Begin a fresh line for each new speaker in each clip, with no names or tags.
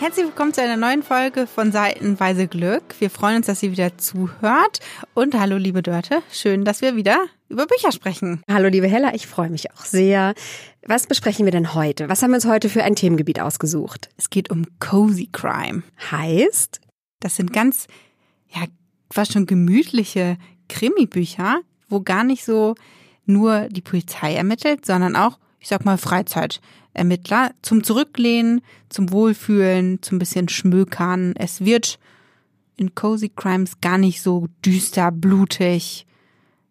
Herzlich willkommen zu einer neuen Folge von Seitenweise Glück. Wir freuen uns, dass ihr wieder zuhört. Und hallo, liebe Dörte. Schön, dass wir wieder über Bücher sprechen.
Hallo, liebe Hella. Ich freue mich auch sehr. Was besprechen wir denn heute? Was haben wir uns heute für ein Themengebiet ausgesucht?
Es geht um Cozy Crime.
Heißt?
Das sind ganz, ja, fast schon gemütliche Krimi-Bücher, wo gar nicht so nur die Polizei ermittelt, sondern auch, ich sag mal, Freizeit. Ermittler zum Zurücklehnen, zum Wohlfühlen, zum bisschen Schmökern. Es wird in Cozy Crimes gar nicht so düster, blutig,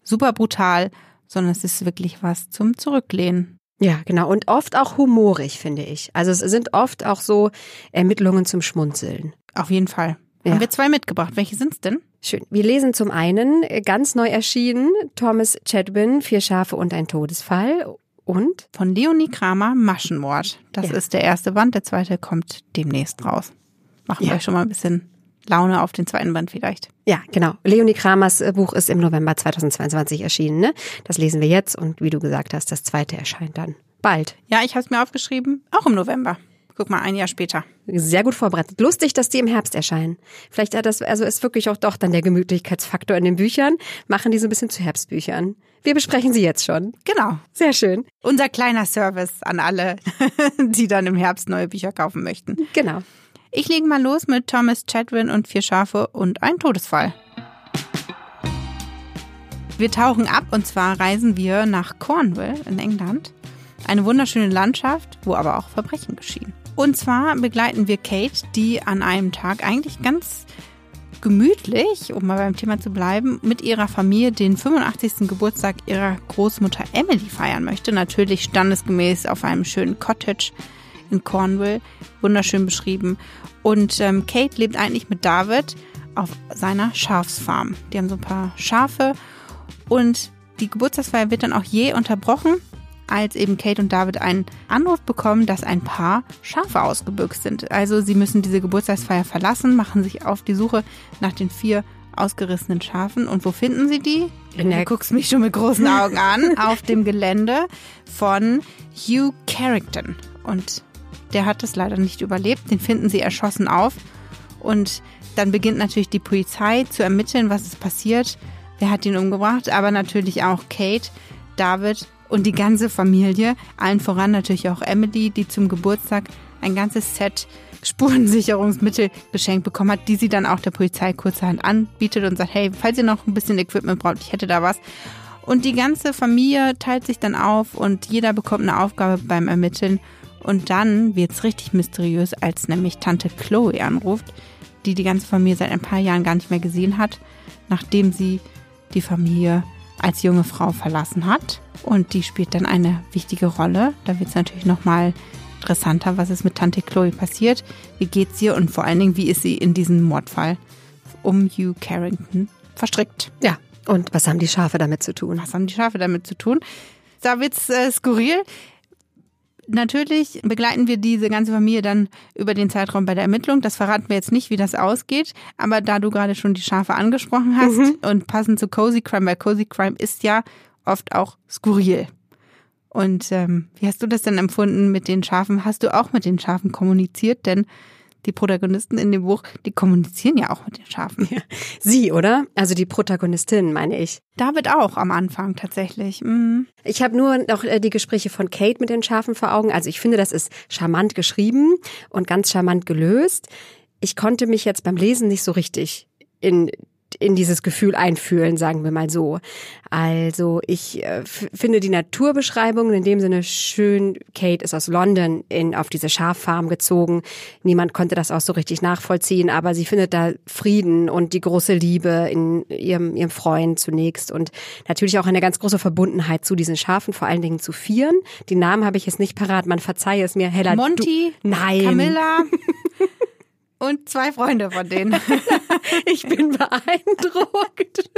super brutal, sondern es ist wirklich was zum Zurücklehnen.
Ja, genau. Und oft auch humorig, finde ich. Also es sind oft auch so Ermittlungen zum Schmunzeln.
Auf jeden Fall. Ja. Haben wir zwei mitgebracht. Welche sind's denn?
Schön. Wir lesen zum einen ganz neu erschienen Thomas Chadwin, Vier Schafe und ein Todesfall und?
Von Leonie Kramer, Maschenmord. Das ja. ist der erste Band, der zweite kommt demnächst raus. Machen ja. wir euch schon mal ein bisschen Laune auf den zweiten Band vielleicht.
Ja, genau. Leonie Kramers äh, Buch ist im November 2022 erschienen. Ne? Das lesen wir jetzt und wie du gesagt hast, das zweite erscheint dann bald.
Ja, ich habe es mir aufgeschrieben, auch im November. Guck mal, ein Jahr später.
Sehr gut vorbereitet. Lustig, dass die im Herbst erscheinen. Vielleicht hat das, also ist wirklich auch doch dann der Gemütlichkeitsfaktor in den Büchern. Machen die so ein bisschen zu Herbstbüchern. Wir besprechen sie jetzt schon.
Genau.
Sehr schön.
Unser kleiner Service an alle, die dann im Herbst neue Bücher kaufen möchten.
Genau.
Ich lege mal los mit Thomas Chadwin und vier Schafe und ein Todesfall. Wir tauchen ab und zwar reisen wir nach Cornwall in England. Eine wunderschöne Landschaft, wo aber auch Verbrechen geschehen. Und zwar begleiten wir Kate, die an einem Tag eigentlich ganz gemütlich, um mal beim Thema zu bleiben, mit ihrer Familie den 85. Geburtstag ihrer Großmutter Emily feiern möchte. Natürlich standesgemäß auf einem schönen Cottage in Cornwall. Wunderschön beschrieben. Und ähm, Kate lebt eigentlich mit David auf seiner Schafsfarm. Die haben so ein paar Schafe und die Geburtstagsfeier wird dann auch je unterbrochen als eben Kate und David einen Anruf bekommen, dass ein paar Schafe ausgebüxt sind. Also sie müssen diese Geburtstagsfeier verlassen, machen sich auf die Suche nach den vier ausgerissenen Schafen. Und wo finden sie die?
In der du guckst mich schon mit großen Augen an.
auf dem Gelände von Hugh Carrington. Und der hat es leider nicht überlebt. Den finden sie erschossen auf. Und dann beginnt natürlich die Polizei zu ermitteln, was ist passiert. Wer hat ihn umgebracht? Aber natürlich auch Kate, David und die ganze Familie, allen voran natürlich auch Emily, die zum Geburtstag ein ganzes Set Spurensicherungsmittel geschenkt bekommen hat, die sie dann auch der Polizei kurzerhand anbietet und sagt, hey, falls ihr noch ein bisschen Equipment braucht, ich hätte da was. Und die ganze Familie teilt sich dann auf und jeder bekommt eine Aufgabe beim Ermitteln. Und dann wird es richtig mysteriös, als nämlich Tante Chloe anruft, die die ganze Familie seit ein paar Jahren gar nicht mehr gesehen hat, nachdem sie die Familie als junge Frau verlassen hat. Und die spielt dann eine wichtige Rolle. Da wird es natürlich nochmal interessanter, was ist mit Tante Chloe passiert, wie geht's ihr und vor allen Dingen, wie ist sie in diesem Mordfall um Hugh Carrington verstrickt.
Ja, und was haben die Schafe damit zu tun?
Was haben die Schafe damit zu tun? Da wird's äh, skurril natürlich begleiten wir diese ganze Familie dann über den Zeitraum bei der Ermittlung. Das verraten wir jetzt nicht, wie das ausgeht. Aber da du gerade schon die Schafe angesprochen hast mhm. und passend zu Cozy Crime, weil Cozy Crime ist ja oft auch skurril. Und ähm, wie hast du das denn empfunden mit den Schafen? Hast du auch mit den Schafen kommuniziert? Denn die Protagonisten in dem Buch, die kommunizieren ja auch mit den Schafen. Ja.
Sie, oder? Also die Protagonistin, meine ich.
David auch am Anfang tatsächlich. Mhm.
Ich habe nur noch äh, die Gespräche von Kate mit den Schafen vor Augen. Also ich finde, das ist charmant geschrieben und ganz charmant gelöst. Ich konnte mich jetzt beim Lesen nicht so richtig in in dieses Gefühl einfühlen, sagen wir mal so. Also ich äh, finde die Naturbeschreibung in dem Sinne schön. Kate ist aus London in, auf diese Schaffarm gezogen. Niemand konnte das auch so richtig nachvollziehen, aber sie findet da Frieden und die große Liebe in ihrem, ihrem Freund zunächst und natürlich auch eine ganz große Verbundenheit zu diesen Schafen, vor allen Dingen zu Vieren. Die Namen habe ich jetzt nicht parat, man verzeihe es mir.
Hella,
Monty,
du, nein. Camilla. und zwei Freunde von denen.
ich bin beeindruckt.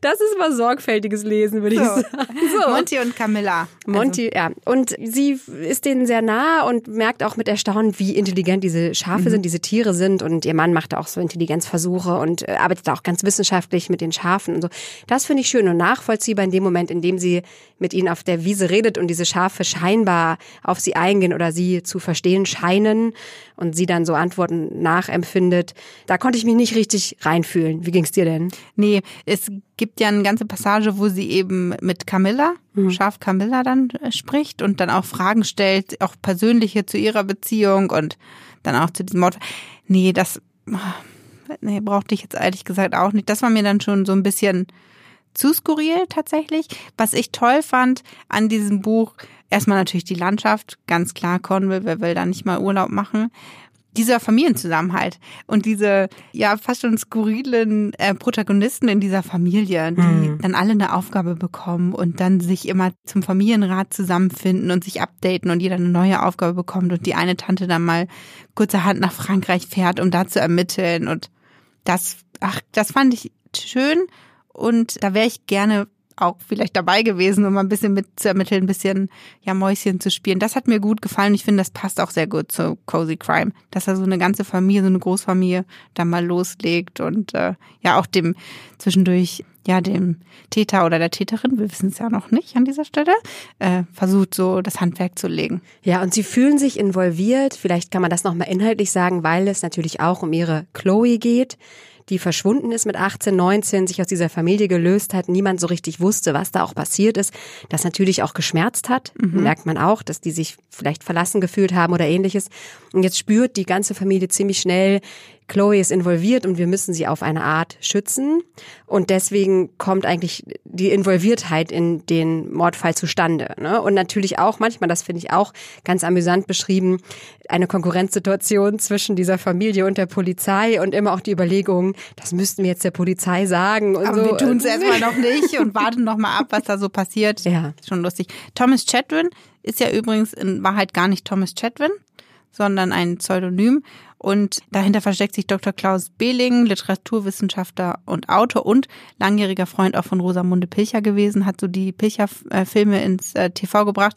Das ist mal sorgfältiges Lesen, würde
so.
ich sagen.
So. Monty und Camilla.
Monty, also. ja. Und sie ist denen sehr nah und merkt auch mit Erstaunen, wie intelligent diese Schafe mhm. sind, diese Tiere sind. Und ihr Mann macht auch so Intelligenzversuche und äh, arbeitet auch ganz wissenschaftlich mit den Schafen und so. Das finde ich schön und nachvollziehbar in dem Moment, in dem sie mit ihnen auf der Wiese redet und diese Schafe scheinbar auf sie eingehen oder sie zu verstehen scheinen und sie dann so Antworten nachempfindet. Da konnte ich mich nicht richtig reinfühlen. Wie ging's dir denn?
Nee, es gibt ja eine ganze Passage, wo sie eben mit Camilla, mhm. Schaf Camilla dann äh, spricht und dann auch Fragen stellt, auch persönliche zu ihrer Beziehung und dann auch zu diesem Mord. Nee, das nee, brauchte ich jetzt ehrlich gesagt auch nicht. Das war mir dann schon so ein bisschen zu skurril tatsächlich. Was ich toll fand an diesem Buch, erstmal natürlich die Landschaft, ganz klar Cornwall, wer will da nicht mal Urlaub machen. Dieser Familienzusammenhalt und diese ja fast schon skurrilen äh, Protagonisten in dieser Familie, die mhm. dann alle eine Aufgabe bekommen und dann sich immer zum Familienrat zusammenfinden und sich updaten und jeder eine neue Aufgabe bekommt und die eine Tante dann mal kurzerhand nach Frankreich fährt, um da zu ermitteln und das, ach, das fand ich schön und da wäre ich gerne auch vielleicht dabei gewesen, um mal ein bisschen mitzuermitteln, ein bisschen ja Mäuschen zu spielen. Das hat mir gut gefallen. Ich finde, das passt auch sehr gut zu Cozy Crime, dass er so eine ganze Familie, so eine Großfamilie da mal loslegt und äh, ja auch dem zwischendurch ja dem Täter oder der Täterin, wir wissen es ja noch nicht an dieser Stelle, äh, versucht so das Handwerk zu legen.
Ja, und sie fühlen sich involviert. Vielleicht kann man das nochmal inhaltlich sagen, weil es natürlich auch um ihre Chloe geht die verschwunden ist mit 18, 19, sich aus dieser Familie gelöst hat, niemand so richtig wusste, was da auch passiert ist, das natürlich auch geschmerzt hat, mhm. merkt man auch, dass die sich vielleicht verlassen gefühlt haben oder ähnliches. Und jetzt spürt die ganze Familie ziemlich schnell, Chloe ist involviert und wir müssen sie auf eine Art schützen. Und deswegen kommt eigentlich die Involviertheit in den Mordfall zustande. Ne? Und natürlich auch, manchmal, das finde ich auch ganz amüsant beschrieben, eine Konkurrenzsituation zwischen dieser Familie und der Polizei und immer auch die Überlegung, das müssten wir jetzt der Polizei sagen. Und
Aber
so.
wir tun es erstmal noch nicht und warten noch mal ab, was da so passiert.
Ja.
Schon lustig. Thomas Chatwin ist ja übrigens in Wahrheit gar nicht Thomas Chatwin, sondern ein Pseudonym. Und dahinter versteckt sich Dr. Klaus Behling, Literaturwissenschaftler und Autor und langjähriger Freund auch von Rosamunde Pilcher gewesen, hat so die Pilcher-Filme ins äh, TV gebracht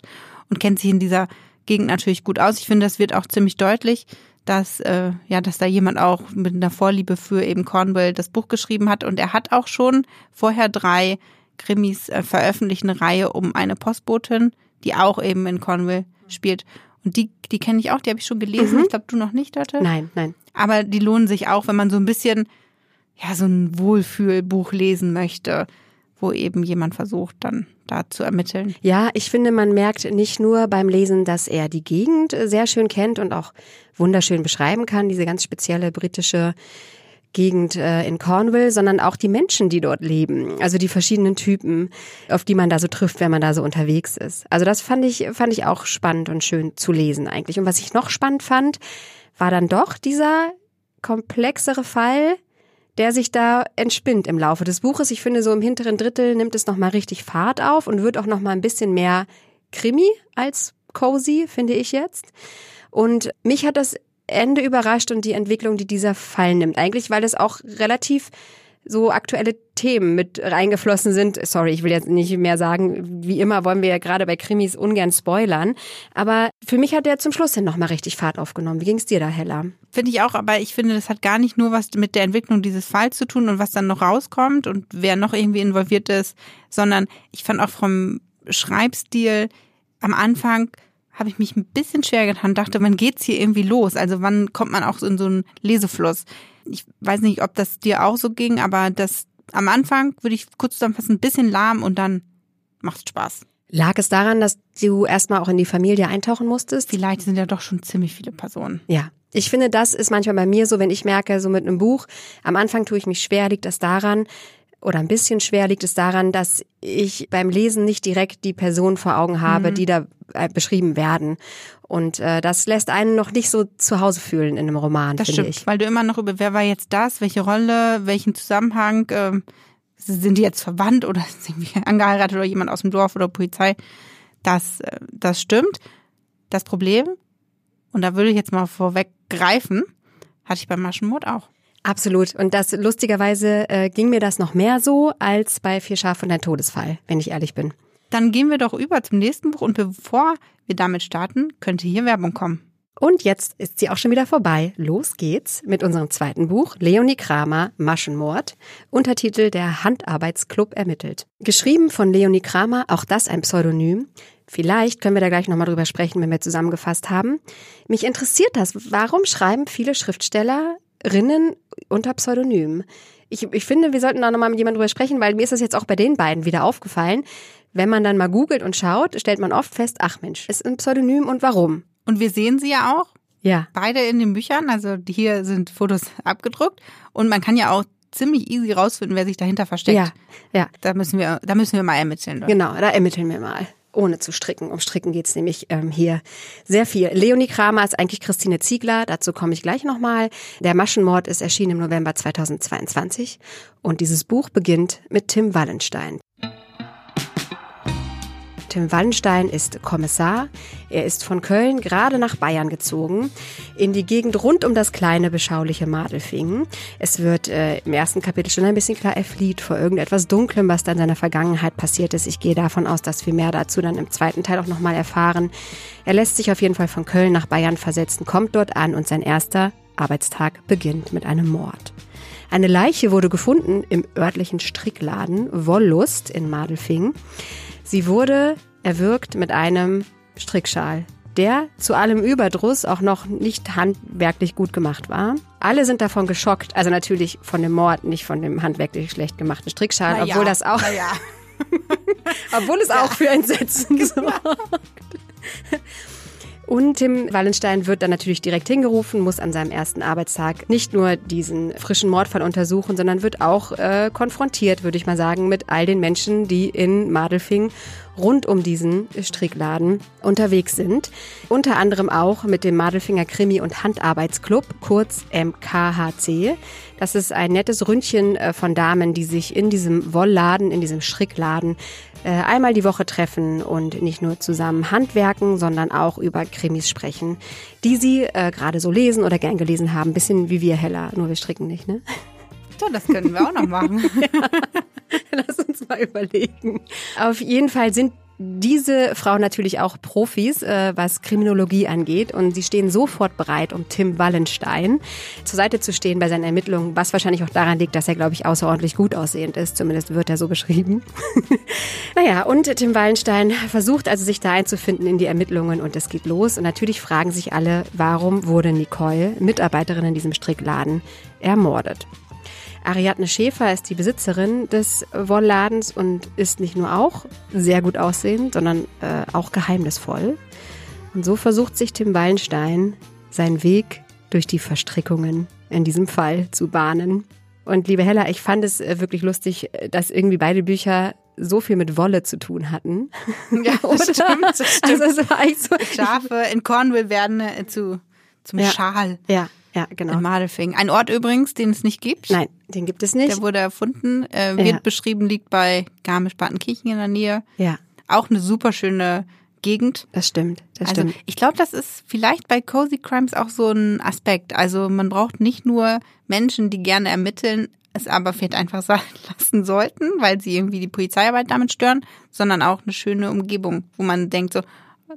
und kennt sich in dieser Gegend natürlich gut aus. Ich finde, das wird auch ziemlich deutlich, dass äh, ja, dass da jemand auch mit einer Vorliebe für eben Cornwall das Buch geschrieben hat und er hat auch schon vorher drei Krimis äh, veröffentlicht, eine Reihe um eine Postbotin, die auch eben in Cornwall spielt. Die, die kenne ich auch, die habe ich schon gelesen. Mhm. Ich glaube, du noch nicht, Dörte?
Nein, nein.
Aber die lohnen sich auch, wenn man so ein bisschen, ja, so ein Wohlfühlbuch lesen möchte, wo eben jemand versucht, dann da zu ermitteln.
Ja, ich finde, man merkt nicht nur beim Lesen, dass er die Gegend sehr schön kennt und auch wunderschön beschreiben kann, diese ganz spezielle britische Gegend äh, in Cornwall, sondern auch die Menschen, die dort leben. Also die verschiedenen Typen, auf die man da so trifft, wenn man da so unterwegs ist. Also das fand ich, fand ich auch spannend und schön zu lesen eigentlich. Und was ich noch spannend fand, war dann doch dieser komplexere Fall, der sich da entspinnt im Laufe des Buches. Ich finde, so im hinteren Drittel nimmt es nochmal richtig Fahrt auf und wird auch nochmal ein bisschen mehr Krimi als cozy, finde ich jetzt. Und mich hat das Ende überrascht und die Entwicklung, die dieser Fall nimmt. Eigentlich, weil es auch relativ so aktuelle Themen mit reingeflossen sind. Sorry, ich will jetzt nicht mehr sagen, wie immer wollen wir ja gerade bei Krimis ungern spoilern. Aber für mich hat der zum Schluss hin nochmal richtig Fahrt aufgenommen. Wie ging es dir da, Hella?
Finde ich auch, aber ich finde, das hat gar nicht nur was mit der Entwicklung dieses Falls zu tun und was dann noch rauskommt und wer noch irgendwie involviert ist, sondern ich fand auch vom Schreibstil am Anfang habe ich mich ein bisschen schwer getan, dachte, wann geht's hier irgendwie los? Also wann kommt man auch in so einen Lesefluss? Ich weiß nicht, ob das dir auch so ging, aber das am Anfang würde ich kurz zusammenfassen, ein bisschen lahm und dann macht Spaß.
Lag es daran, dass du erstmal auch in die Familie eintauchen musstest?
Vielleicht sind ja doch schon ziemlich viele Personen.
Ja. Ich finde, das ist manchmal bei mir so, wenn ich merke, so mit einem Buch, am Anfang tue ich mich schwer, liegt das daran, oder ein bisschen schwer liegt es daran, dass ich beim Lesen nicht direkt die Person vor Augen habe, mhm. die da äh, beschrieben werden. Und äh, das lässt einen noch nicht so zu Hause fühlen in einem Roman, das finde ich.
Weil du immer noch über, wer war jetzt das, welche Rolle, welchen Zusammenhang, äh, sind die jetzt verwandt oder sind sie angeheiratet oder jemand aus dem Dorf oder Polizei? Das, äh, das stimmt. Das Problem, und da würde ich jetzt mal vorweggreifen, hatte ich beim Maschenmord auch.
Absolut. Und das lustigerweise äh, ging mir das noch mehr so als bei Vier Schaf und ein Todesfall, wenn ich ehrlich bin.
Dann gehen wir doch über zum nächsten Buch und bevor wir damit starten, könnte hier Werbung kommen.
Und jetzt ist sie auch schon wieder vorbei. Los geht's mit unserem zweiten Buch, Leonie Kramer, Maschenmord. Untertitel Der Handarbeitsclub ermittelt. Geschrieben von Leonie Kramer, auch das ein Pseudonym. Vielleicht können wir da gleich nochmal drüber sprechen, wenn wir zusammengefasst haben. Mich interessiert das. Warum schreiben viele Schriftstellerinnen unter Pseudonym? Ich, ich finde, wir sollten da nochmal mit jemandem drüber sprechen, weil mir ist das jetzt auch bei den beiden wieder aufgefallen. Wenn man dann mal googelt und schaut, stellt man oft fest, ach Mensch, ist ein Pseudonym und warum?
Und wir sehen sie ja auch.
Ja.
Beide in den Büchern. Also hier sind Fotos abgedruckt. Und man kann ja auch ziemlich easy rausfinden, wer sich dahinter versteckt.
Ja, ja.
Da müssen wir, da müssen wir mal ermitteln.
Genau, da ermitteln wir mal. Ohne zu stricken. Um Stricken geht's nämlich ähm, hier sehr viel. Leonie Kramer ist eigentlich Christine Ziegler, dazu komme ich gleich nochmal. Der Maschenmord ist erschienen im November 2022 und dieses Buch beginnt mit Tim Wallenstein. Tim Wallenstein ist Kommissar. Er ist von Köln gerade nach Bayern gezogen, in die Gegend rund um das kleine, beschauliche Madelfingen. Es wird äh, im ersten Kapitel schon ein bisschen klar, er flieht vor irgendetwas Dunklem, was da in seiner Vergangenheit passiert ist. Ich gehe davon aus, dass wir mehr dazu dann im zweiten Teil auch nochmal erfahren. Er lässt sich auf jeden Fall von Köln nach Bayern versetzen, kommt dort an und sein erster Arbeitstag beginnt mit einem Mord. Eine Leiche wurde gefunden im örtlichen Strickladen Wollust in Madelfingen. Sie wurde erwürgt mit einem Strickschal, der zu allem Überdruss auch noch nicht handwerklich gut gemacht war. Alle sind davon geschockt, also natürlich von dem Mord, nicht von dem handwerklich schlecht gemachten Strickschal,
ja,
obwohl das auch,
ja.
obwohl es auch für Entsetzen sorgt. Und Tim Wallenstein wird dann natürlich direkt hingerufen, muss an seinem ersten Arbeitstag nicht nur diesen frischen Mordfall untersuchen, sondern wird auch äh, konfrontiert, würde ich mal sagen, mit all den Menschen, die in Madelfing rund um diesen Strickladen unterwegs sind. Unter anderem auch mit dem Madelfinger Krimi- und Handarbeitsclub, kurz MKHC. Das ist ein nettes Ründchen äh, von Damen, die sich in diesem Wollladen, in diesem Strickladen äh, einmal die Woche treffen und nicht nur zusammen handwerken, sondern auch über Krimis sprechen, die sie äh, gerade so lesen oder gern gelesen haben. Bisschen wie wir Heller, nur wir stricken nicht, ne?
So, das können wir auch noch machen.
Lass uns mal überlegen. Auf jeden Fall sind diese Frauen natürlich auch Profis, äh, was Kriminologie angeht. Und sie stehen sofort bereit, um Tim Wallenstein zur Seite zu stehen bei seinen Ermittlungen, was wahrscheinlich auch daran liegt, dass er, glaube ich, außerordentlich gut aussehend ist. Zumindest wird er so beschrieben. naja, und Tim Wallenstein versucht also, sich da einzufinden in die Ermittlungen und es geht los. Und natürlich fragen sich alle, warum wurde Nicole, Mitarbeiterin in diesem Strickladen, ermordet. Ariadne Schäfer ist die Besitzerin des Wollladens und ist nicht nur auch sehr gut aussehend, sondern äh, auch geheimnisvoll. Und so versucht sich Tim Wallenstein seinen Weg durch die Verstrickungen in diesem Fall zu bahnen. Und liebe Hella, ich fand es äh, wirklich lustig, dass irgendwie beide Bücher so viel mit Wolle zu tun hatten.
Ja, das stimmt, das stimmt.
Also es war echt so.
Schafe in Cornwall werden äh, zu, zum
Ja.
Schal
Ja, ja, genau.
in Madelfing. Ein Ort übrigens, den es nicht gibt.
Nein, den gibt es nicht.
Der wurde erfunden, äh, wird
Ja.
beschrieben, liegt bei Garmisch-Partenkirchen in der Nähe.
Ja,
Auch eine super schöne Gegend.
das stimmt. Das
Also
stimmt.
ich glaube, das ist vielleicht bei Cozy Crimes auch so ein Aspekt. Also man braucht nicht nur Menschen, die gerne ermitteln, es aber vielleicht einfach sein lassen sollten, weil sie irgendwie die Polizeiarbeit damit stören, sondern auch eine schöne Umgebung, wo man denkt so,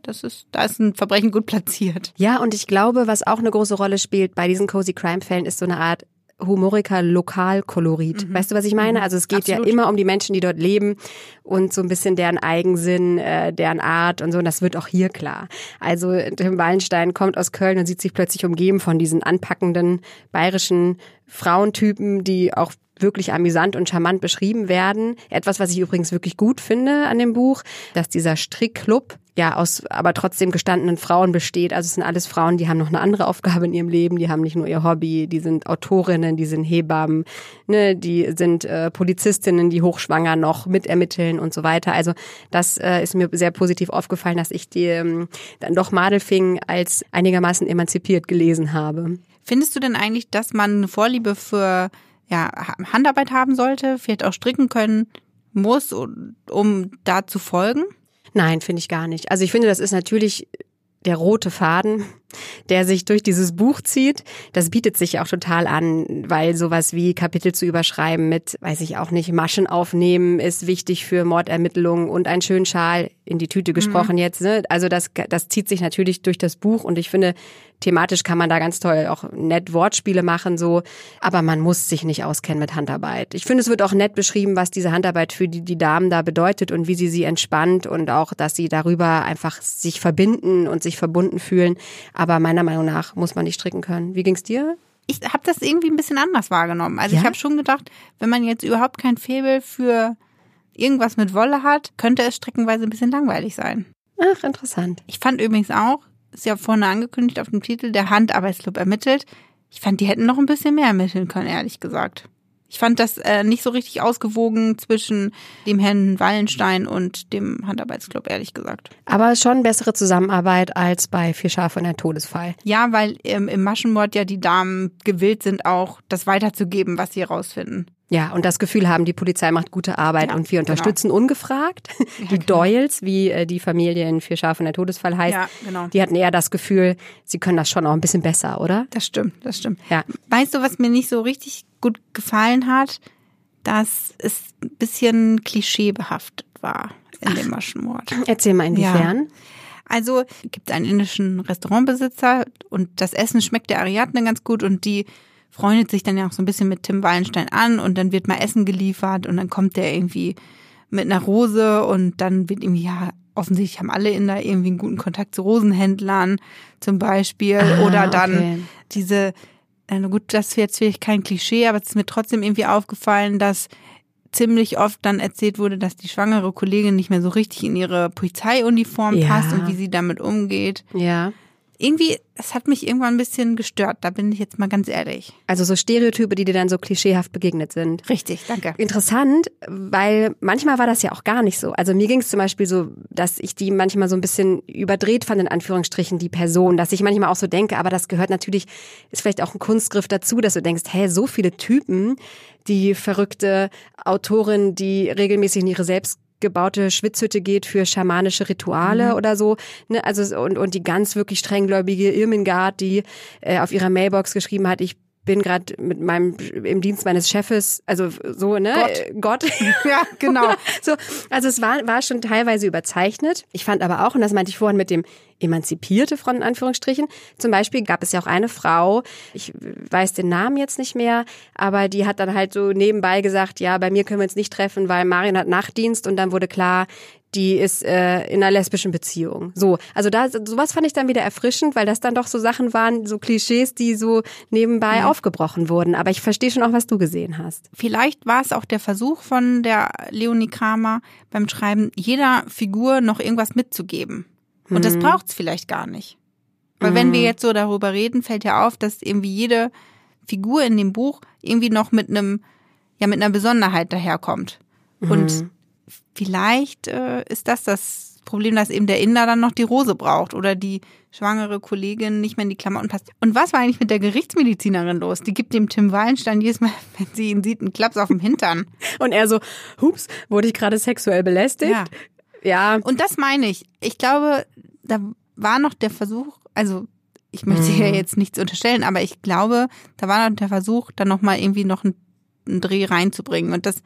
das ist, da ist ein Verbrechen gut platziert.
Ja, und ich glaube, was auch eine große Rolle spielt bei diesen Cozy Crime Fällen, ist so eine Art humoriger Lokalkolorit. Weißt du, was ich meine? Also es geht
Absolut.
ja immer um die Menschen, die dort leben und so ein bisschen deren Eigensinn, äh, deren Art und so. Und das wird auch hier klar. Also Tim Wallenstein kommt aus Köln und sieht sich plötzlich umgeben von diesen anpackenden bayerischen Frauentypen, die auch wirklich amüsant und charmant beschrieben werden. Etwas, was ich übrigens wirklich gut finde an dem Buch, dass dieser Strickclub ja aus aber trotzdem gestandenen Frauen besteht. Also es sind alles Frauen, die haben noch eine andere Aufgabe in ihrem Leben, die haben nicht nur ihr Hobby, die sind Autorinnen, die sind Hebammen, ne, die sind äh, Polizistinnen, die hochschwanger noch mitermitteln und so weiter. Also das äh, ist mir sehr positiv aufgefallen, dass ich die ähm, dann doch Madelfing als einigermaßen emanzipiert gelesen habe.
Findest du denn eigentlich, dass man eine Vorliebe für ja, Ha- Handarbeit haben sollte, vielleicht auch stricken können muss, um da zu folgen?
Nein, finde ich gar nicht. Also ich finde, das ist natürlich der rote Faden der sich durch dieses Buch zieht. Das bietet sich auch total an, weil sowas wie Kapitel zu überschreiben mit, weiß ich auch nicht, Maschen aufnehmen ist wichtig für Mordermittlungen und ein schönen Schal in die Tüte gesprochen mhm. jetzt. Ne? Also das, das zieht sich natürlich durch das Buch und ich finde, thematisch kann man da ganz toll auch nett Wortspiele machen, so. Aber man muss sich nicht auskennen mit Handarbeit. Ich finde, es wird auch nett beschrieben, was diese Handarbeit für die, die Damen da bedeutet und wie sie sie entspannt und auch, dass sie darüber einfach sich verbinden und sich verbunden fühlen. Aber meiner Meinung nach muss man nicht stricken können. Wie ging's dir?
Ich habe das irgendwie ein bisschen anders wahrgenommen. Also ja? ich habe schon gedacht, wenn man jetzt überhaupt kein Faible für irgendwas mit Wolle hat, könnte es streckenweise ein bisschen langweilig sein.
Ach, interessant.
Ich fand übrigens auch, ist ja vorne angekündigt auf dem Titel, der Handarbeitsclub ermittelt. Ich fand, die hätten noch ein bisschen mehr ermitteln können, ehrlich gesagt. Ich fand das äh, nicht so richtig ausgewogen zwischen dem Herrn Wallenstein und dem Handarbeitsclub, ehrlich gesagt.
Aber schon bessere Zusammenarbeit als bei Vier Schafe und ein Todesfall.
Ja, weil ähm, im Maschenmord ja die Damen gewillt sind, auch das weiterzugeben, was sie herausfinden.
Ja, und das Gefühl haben, die Polizei macht gute Arbeit ja, und wir genau. unterstützen genau. ungefragt. Die ja, Doyles, wie äh, die Familie in Vier Schafe und der Todesfall heißt, ja, genau. die hatten eher das Gefühl, sie können das schon auch ein bisschen besser, oder?
Das stimmt, das stimmt. Ja. Weißt du, was mir nicht so richtig gut gefallen hat? Dass es ein bisschen klischeebehaftet war in Ach, dem Maschenmord.
Erzähl mal inwiefern.
Also gibt einen indischen Restaurantbesitzer und das Essen schmeckt der Ariadne ganz gut und die freundet sich dann ja auch so ein bisschen mit Tim Wallenstein an und dann wird mal Essen geliefert und dann kommt der irgendwie mit einer Rose und dann wird irgendwie, ja, offensichtlich haben alle in da irgendwie einen guten Kontakt zu Rosenhändlern zum Beispiel ah, oder dann okay. diese, na gut, das ist jetzt vielleicht kein Klischee, aber es ist mir trotzdem irgendwie aufgefallen, dass ziemlich oft dann erzählt wurde, dass die schwangere Kollegin nicht mehr so richtig in ihre Polizeiuniform ja. passt und wie sie damit umgeht.
Ja
irgendwie, es hat mich irgendwann ein bisschen gestört, da bin ich jetzt mal ganz ehrlich.
Also so Stereotype, die dir dann so klischeehaft begegnet sind.
Richtig, danke.
Interessant, weil manchmal war das ja auch gar nicht so. Also mir ging es zum Beispiel so, dass ich die manchmal so ein bisschen überdreht fand, in Anführungsstrichen, die Person, dass ich manchmal auch so denke, aber das gehört natürlich, ist vielleicht auch ein Kunstgriff dazu, dass du denkst, hä, so viele Typen, die verrückte Autorin, die regelmäßig in ihre Selbst gebaute Schwitzhütte geht für schamanische Rituale mhm. oder so. Ne? Also und, und die ganz wirklich strenggläubige Irmingard, die äh, auf ihrer Mailbox geschrieben hat, ich bin gerade mit meinem im Dienst meines Chefes, also so, ne?
Gott. Gott.
ja, genau. so, also es war, war schon teilweise überzeichnet. Ich fand aber auch, und das meinte ich vorhin mit dem emanzipierte Front in Anführungsstrichen. Zum Beispiel gab es ja auch eine Frau, ich weiß den Namen jetzt nicht mehr, aber die hat dann halt so nebenbei gesagt, ja, bei mir können wir uns nicht treffen, weil Marion hat Nachtdienst und dann wurde klar, die ist äh, in einer lesbischen Beziehung. So, also da sowas fand ich dann wieder erfrischend, weil das dann doch so Sachen waren, so Klischees, die so nebenbei ja. aufgebrochen wurden. Aber ich verstehe schon auch, was du gesehen hast.
Vielleicht war es auch der Versuch von der Leonie Kramer beim Schreiben, jeder Figur noch irgendwas mitzugeben. Und das mhm. braucht's vielleicht gar nicht. Weil mhm. wenn wir jetzt so darüber reden, fällt ja auf, dass irgendwie jede Figur in dem Buch irgendwie noch mit einem, ja, mit einer Besonderheit daherkommt. Mhm. Vielleicht äh, ist das das Problem, dass eben der Inder dann noch die Rose braucht oder die schwangere Kollegin nicht mehr in die Klamotten passt. Und was war eigentlich mit der Gerichtsmedizinerin los? Die gibt dem Tim Wallenstein jedes Mal, wenn sie ihn sieht, einen Klaps auf dem Hintern.
Und er so, hups, wurde ich gerade sexuell belästigt?
Ja. ja. Und das meine ich. Ich glaube, da war noch der Versuch, also ich möchte mhm. hier jetzt nichts unterstellen, aber ich glaube, da war noch der Versuch, dann nochmal irgendwie noch einen, einen Dreh reinzubringen. Und das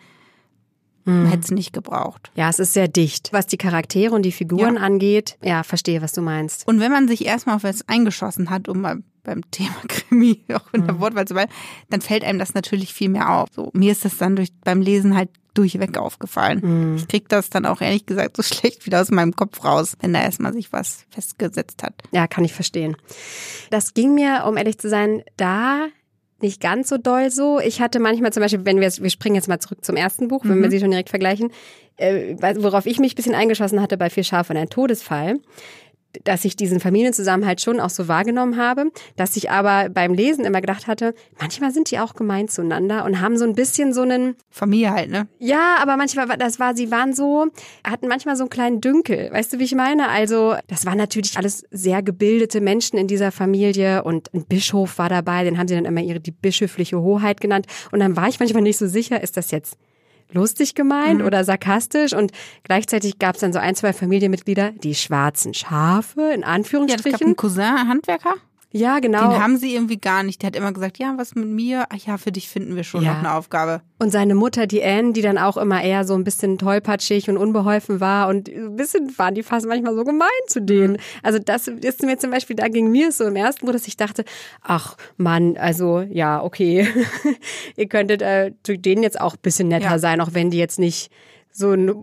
mhm. hätte es nicht gebraucht.
Ja, es ist sehr dicht. Was die Charaktere und die Figuren ja. angeht, ja, verstehe, was du meinst.
Und wenn man sich erstmal auf was eingeschossen hat, um mal beim Thema Krimi auch in der mhm. Wortwahl zu bleiben, dann fällt einem das natürlich viel mehr auf. So, mir ist das dann durch, beim Lesen halt durchweg aufgefallen. Mhm. Ich krieg das dann auch ehrlich gesagt so schlecht wieder aus meinem Kopf raus, wenn da erstmal sich was festgesetzt hat.
Ja, kann ich verstehen. Das ging mir, um ehrlich zu sein, da nicht ganz so doll so. Ich hatte manchmal zum Beispiel, wenn wir, wir springen jetzt mal zurück zum ersten Buch, wenn mhm. wir sie schon direkt vergleichen, äh, worauf ich mich ein bisschen eingeschossen hatte bei Vier Schafe und ein Todesfall, dass ich diesen Familienzusammenhalt schon auch so wahrgenommen habe, dass ich aber beim Lesen immer gedacht hatte, manchmal sind die auch gemein zueinander und haben so ein bisschen so einen
Familie halt, ne?
Ja, aber manchmal das war sie waren so hatten manchmal so einen kleinen Dünkel, weißt du, wie ich meine? Also, das waren natürlich alles sehr gebildete Menschen in dieser Familie und ein Bischof war dabei, den haben sie dann immer ihre die bischöfliche Hoheit genannt und dann war ich manchmal nicht so sicher, ist das jetzt lustig gemeint oder sarkastisch und gleichzeitig gab es dann so ein, zwei Familienmitglieder, die schwarzen Schafe, in
Ja, es gab
Anführungsstrichen.
einen Cousin, Handwerker.
Ja, genau.
Den haben sie irgendwie gar nicht. Der hat immer gesagt, ja, was mit mir? Ach ja, für dich finden wir schon
Ja.
noch eine Aufgabe.
Und seine Mutter, die Anne, die dann auch immer eher so ein bisschen tollpatschig und unbeholfen war und ein bisschen waren die fast manchmal so gemein zu denen. Also das ist mir zum Beispiel, da ging mir so im ersten Buch, dass ich dachte, ach Mann, also ja, okay, ihr könntet äh, zu denen jetzt auch ein bisschen netter
Ja.
sein, auch wenn die jetzt nicht so, ein,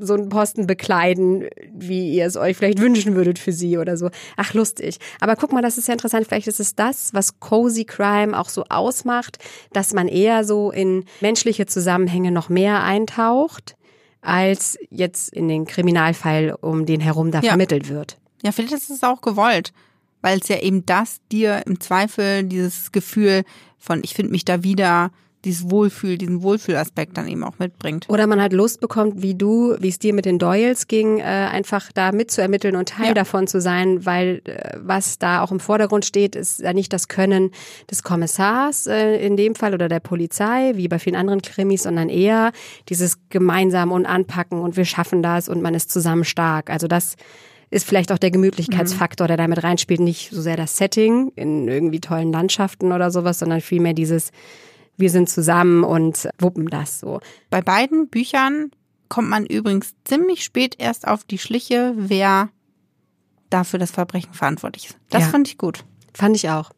so einen Posten bekleiden, wie ihr es euch vielleicht wünschen würdet für sie oder so. Ach, lustig. Aber guck mal, das ist ja interessant. Vielleicht ist es das, was Cozy Crime auch so ausmacht, dass man eher so in menschliche Zusammenhänge noch mehr eintaucht, als jetzt in den Kriminalfall, um den herum da
Ja.
vermittelt wird.
Ja, vielleicht ist es auch gewollt, weil es ja eben das dir im Zweifel dieses Gefühl von ich finde mich da wieder, dieses Wohlfühl, diesen Wohlfühlaspekt dann eben auch mitbringt.
Oder man hat Lust bekommt, wie du, wie es dir mit den Doyles ging, äh, einfach da mitzuermitteln und Teil
Ja.
davon zu sein, weil äh, was da auch im Vordergrund steht, ist ja nicht das Können des Kommissars äh, in dem Fall oder der Polizei, wie bei vielen anderen Krimis, sondern eher dieses gemeinsam und anpacken und wir schaffen das und man ist zusammen stark. Also das ist vielleicht auch der Gemütlichkeitsfaktor, der damit reinspielt, nicht so sehr das Setting in irgendwie tollen Landschaften oder sowas, sondern vielmehr dieses wir sind zusammen und wuppen das so.
Bei beiden Büchern kommt man übrigens ziemlich spät erst auf die Schliche, wer dafür das Verbrechen verantwortlich ist. Das
Ja.
fand ich gut.
Fand ich auch.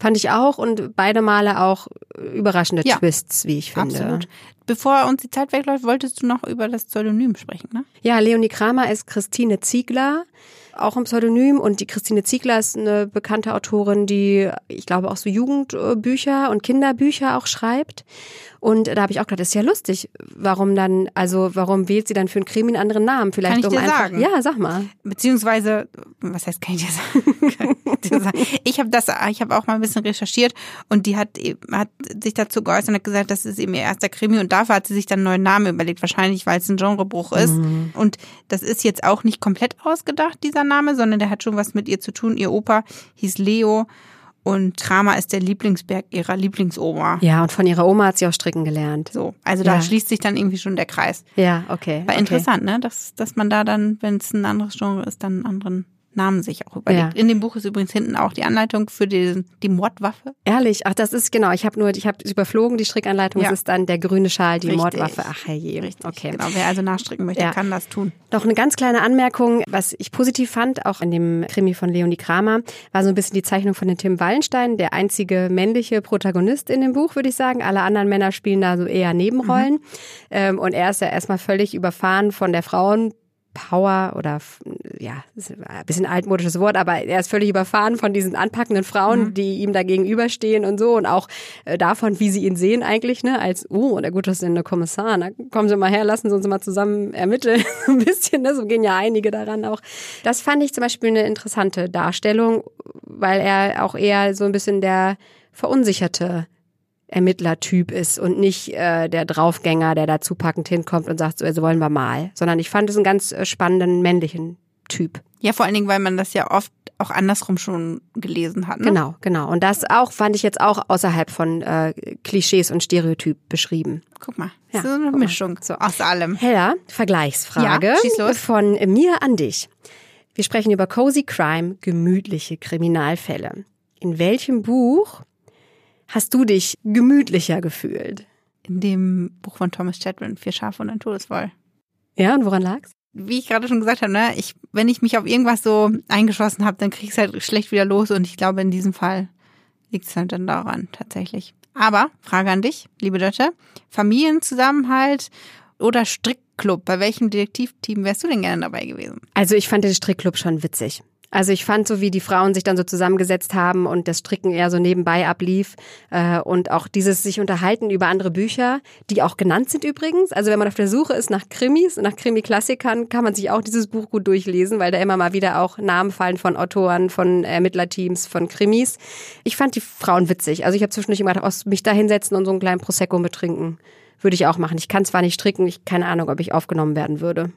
Fand ich auch und beide Male auch überraschende
Ja.
Twists, wie ich finde.
Absolut. Bevor uns die Zeit wegläuft, wolltest du noch über das Pseudonym sprechen, ne?
Ja, Leonie Kramer ist Christine Ziegler, auch ein Pseudonym. Und die Christine Ziegler ist eine bekannte Autorin, die, ich glaube, auch so Jugendbücher und Kinderbücher auch schreibt. Und da habe ich auch gedacht, das ist ja lustig. Warum dann, also warum wählt sie dann für einen Krimi einen anderen Namen? Vielleicht
Kann ich
um
dir
einfach.
sagen.
Ja, sag mal.
Beziehungsweise, was heißt, kann ich dir sagen? Ich? Ich habe das, ich habe auch mal ein bisschen recherchiert und die hat, hat sich dazu geäußert und hat gesagt, das ist eben ihr erster Krimi und dafür hat sie sich dann einen neuen Namen überlegt, wahrscheinlich, weil es ein Genrebruch ist. Und das ist jetzt auch nicht komplett ausgedacht, dieser Name, sondern der hat schon was mit ihr zu tun. Ihr Opa hieß Leo und Kramer ist der Lieblingsberg ihrer Lieblingsoma.
Ja, und von ihrer Oma hat sie auch stricken gelernt.
So, also da
Ja.
schließt sich dann irgendwie schon der Kreis.
Ja, okay.
War
okay.
interessant, ne? Dass, dass man da dann, wenn es ein anderes Genre ist, dann einen anderen Namen sich auch überlegt.
Ja.
In dem Buch ist übrigens hinten auch die Anleitung für die, die Mordwaffe.
Ehrlich, ach, das ist genau. Ich habe nur, ich habe überflogen die Strickanleitung.
Ja.
Das ist dann der grüne Schal, die
Richtig.
Mordwaffe. Ach herrje.
Richtig.
Okay.
Genau. Wer also nachstricken möchte,
Ja.
kann das tun.
Noch eine ganz kleine Anmerkung, was ich positiv fand, auch in dem Krimi von Leonie Kramer, war so ein bisschen die Zeichnung von den Tim Wallenstein, der einzige männliche Protagonist in dem Buch, würde ich sagen. Alle anderen Männer spielen da so eher Nebenrollen. Ähm, und er ist ja erstmal völlig überfahren von der Frauen. Power oder ja, ist ein bisschen altmodisches Wort, aber er ist völlig überfahren von diesen anpackenden Frauen, die ihm da gegenüberstehen und so und auch äh, davon, wie sie ihn sehen eigentlich, ne, als oh, der gut aussehende Kommissar, na, kommen Sie mal her, lassen Sie uns mal zusammen ermitteln, ein bisschen, ne, so gehen ja einige daran auch. Das fand ich zum Beispiel eine interessante Darstellung, weil er auch eher so ein bisschen der verunsicherte Ermittlertyp ist und nicht äh, der Draufgänger, der da zupackend hinkommt und sagt, so also wollen wir mal, sondern ich fand es einen ganz äh, spannenden männlichen Typ.
Ja, vor allen Dingen, weil man das ja oft auch andersrum schon gelesen hat. Ne?
Genau, genau. Und das auch fand ich jetzt auch außerhalb von äh, Klischees und Stereotyp beschrieben.
Guck mal.
Ja,
so eine. Mischung so aus allem.
Hella, Vergleichsfrage
Ja, schieß los.
von mir an dich. Wir sprechen über Cozy Crime, gemütliche Kriminalfälle. In welchem Buch hast du dich gemütlicher gefühlt?
In dem Buch von Thomas Chatwin, Vier Schafe und ein Todeswoll.
Ja, und woran lag's?
wie ich gerade schon gesagt habe, ne, ich, wenn ich mich auf irgendwas so eingeschossen habe, dann krieg ich es halt schlecht wieder los und ich glaube, in diesem Fall liegt es halt dann daran, tatsächlich. Aber, Frage an dich, liebe Dötte, Familienzusammenhalt oder Strickclub, bei welchem Detektivteam wärst du denn gerne dabei gewesen?
Also ich fand den Strickclub schon witzig. Also ich fand so, wie die Frauen sich dann so zusammengesetzt haben und das Stricken eher so nebenbei ablief äh, und auch dieses sich unterhalten über andere Bücher, die auch genannt sind übrigens. Also wenn man auf der Suche ist nach Krimis, nach Krimi-Klassikern, kann man sich auch dieses Buch gut durchlesen, weil da immer mal wieder auch Namen fallen von Autoren, von Ermittlerteams, von Krimis. Ich fand die Frauen witzig. Also ich habe zwischendurch immer gedacht, mich da hinsetzen und so einen kleinen Prosecco mittrinken. Würde ich auch machen. Ich kann zwar nicht stricken, ich keine Ahnung, ob ich aufgenommen werden würde.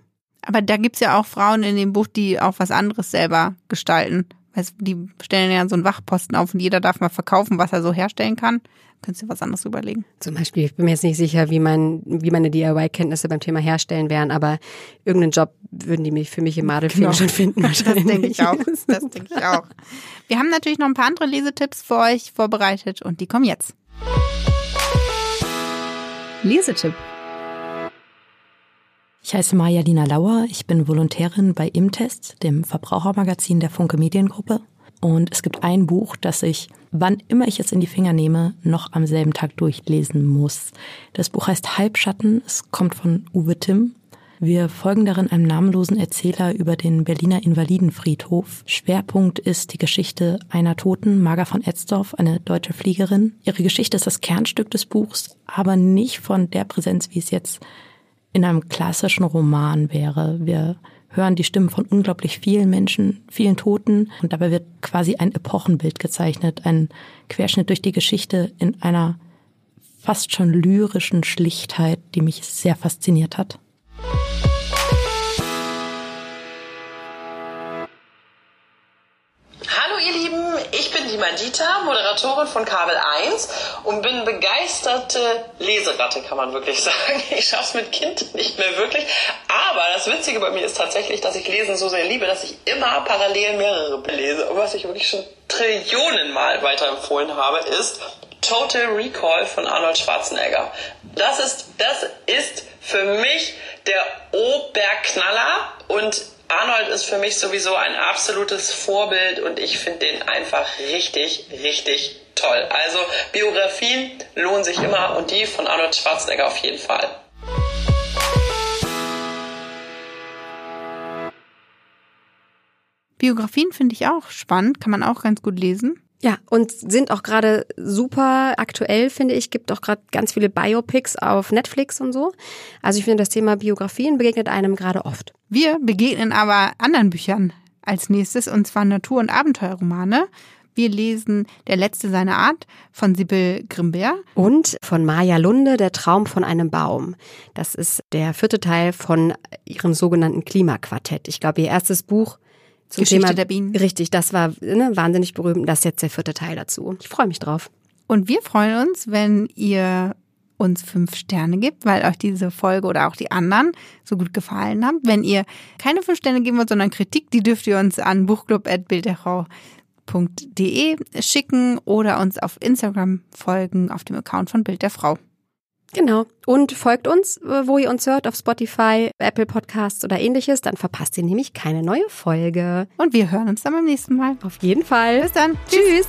Aber da gibt's ja auch Frauen in dem Buch, die auch was anderes selber gestalten. Weißt, du, die stellen ja so einen Wachposten auf und jeder darf mal verkaufen, was er so herstellen kann. könntest du was anderes überlegen.
Zum Beispiel, ich bin mir jetzt nicht sicher, wie, mein, wie meine DIY-Kenntnisse beim Thema Herstellen wären, aber irgendeinen Job würden die mich für mich im Madelfing genau. schon finden.
Das denke ich auch. Das denke ich auch. Wir haben natürlich noch ein paar andere Lesetipps für euch vorbereitet und die kommen jetzt.
Lesetipp.
Ich heiße Maja Lina Lauer, ich bin Volontärin bei Imtest, dem Verbrauchermagazin der Funke Mediengruppe. Und es gibt ein Buch, das ich, wann immer ich es in die Finger nehme, noch am selben Tag durchlesen muss. Das Buch heißt Halbschatten, es kommt von Uwe Timm. Wir folgen darin einem namenlosen Erzähler über den Berliner Invalidenfriedhof. Schwerpunkt ist die Geschichte einer Toten, Marga von Etzdorf, eine deutsche Fliegerin. Ihre Geschichte ist das Kernstück des Buchs, aber nicht von der Präsenz, wie es jetzt in einem klassischen Roman wäre. Wir hören die Stimmen von unglaublich vielen Menschen, vielen Toten und dabei wird quasi ein Epochenbild gezeichnet, ein Querschnitt durch die Geschichte in einer fast schon lyrischen Schlichtheit, die mich sehr fasziniert hat.
Die Madita, Moderatorin von Kabel 1 und bin begeisterte Leseratte, kann man wirklich sagen. Ich schaffe es mit Kind nicht mehr wirklich. Aber das Witzige bei mir ist tatsächlich, dass ich Lesen so sehr liebe, dass ich immer parallel mehrere lese. Und was ich wirklich schon Trillionenmal weiterempfohlen habe, ist Total Recall von Arnold Schwarzenegger. Das ist, das ist für mich der Oberknaller und Arnold ist für mich sowieso ein absolutes Vorbild und ich finde den einfach richtig, richtig toll. Also Biografien lohnen sich immer und die von Arnold Schwarzenegger auf jeden Fall.
Biografien finde ich auch spannend, kann man auch ganz gut lesen.
Ja, und sind auch gerade super aktuell, finde ich. Gibt auch gerade ganz viele Biopics auf Netflix und so. Also ich finde, das Thema Biografien begegnet einem gerade oft.
Wir begegnen aber anderen Büchern als nächstes, und zwar Natur- und Abenteuerromane. Wir lesen Der letzte seiner Art von Sibyl Grimbert.
Und von Maja Lunde, Der Traum von einem Baum. Das ist der vierte Teil von ihrem sogenannten Klimaquartett. Ich glaube, ihr erstes Buch
zum Geschichte Thema, der Bienen.
Richtig, das war ne, wahnsinnig berühmt. Das ist jetzt der vierte Teil dazu. Ich freue mich drauf.
Und wir freuen uns, wenn ihr uns fünf Sterne gibt, weil euch diese Folge oder auch die anderen so gut gefallen haben. Wenn ihr keine fünf Sterne geben wollt, sondern Kritik, die dürft ihr uns an buchclub.bildderfrau.de schicken oder uns auf Instagram folgen auf dem Account von Bild der Frau.
Genau. Und folgt uns, äh, wo ihr uns hört, auf Spotify, Apple Podcasts oder ähnliches. Dann verpasst ihr nämlich keine neue Folge.
Und wir hören uns dann beim nächsten Mal.
Auf jeden Fall.
Bis dann.
Tschüss. Tschüss.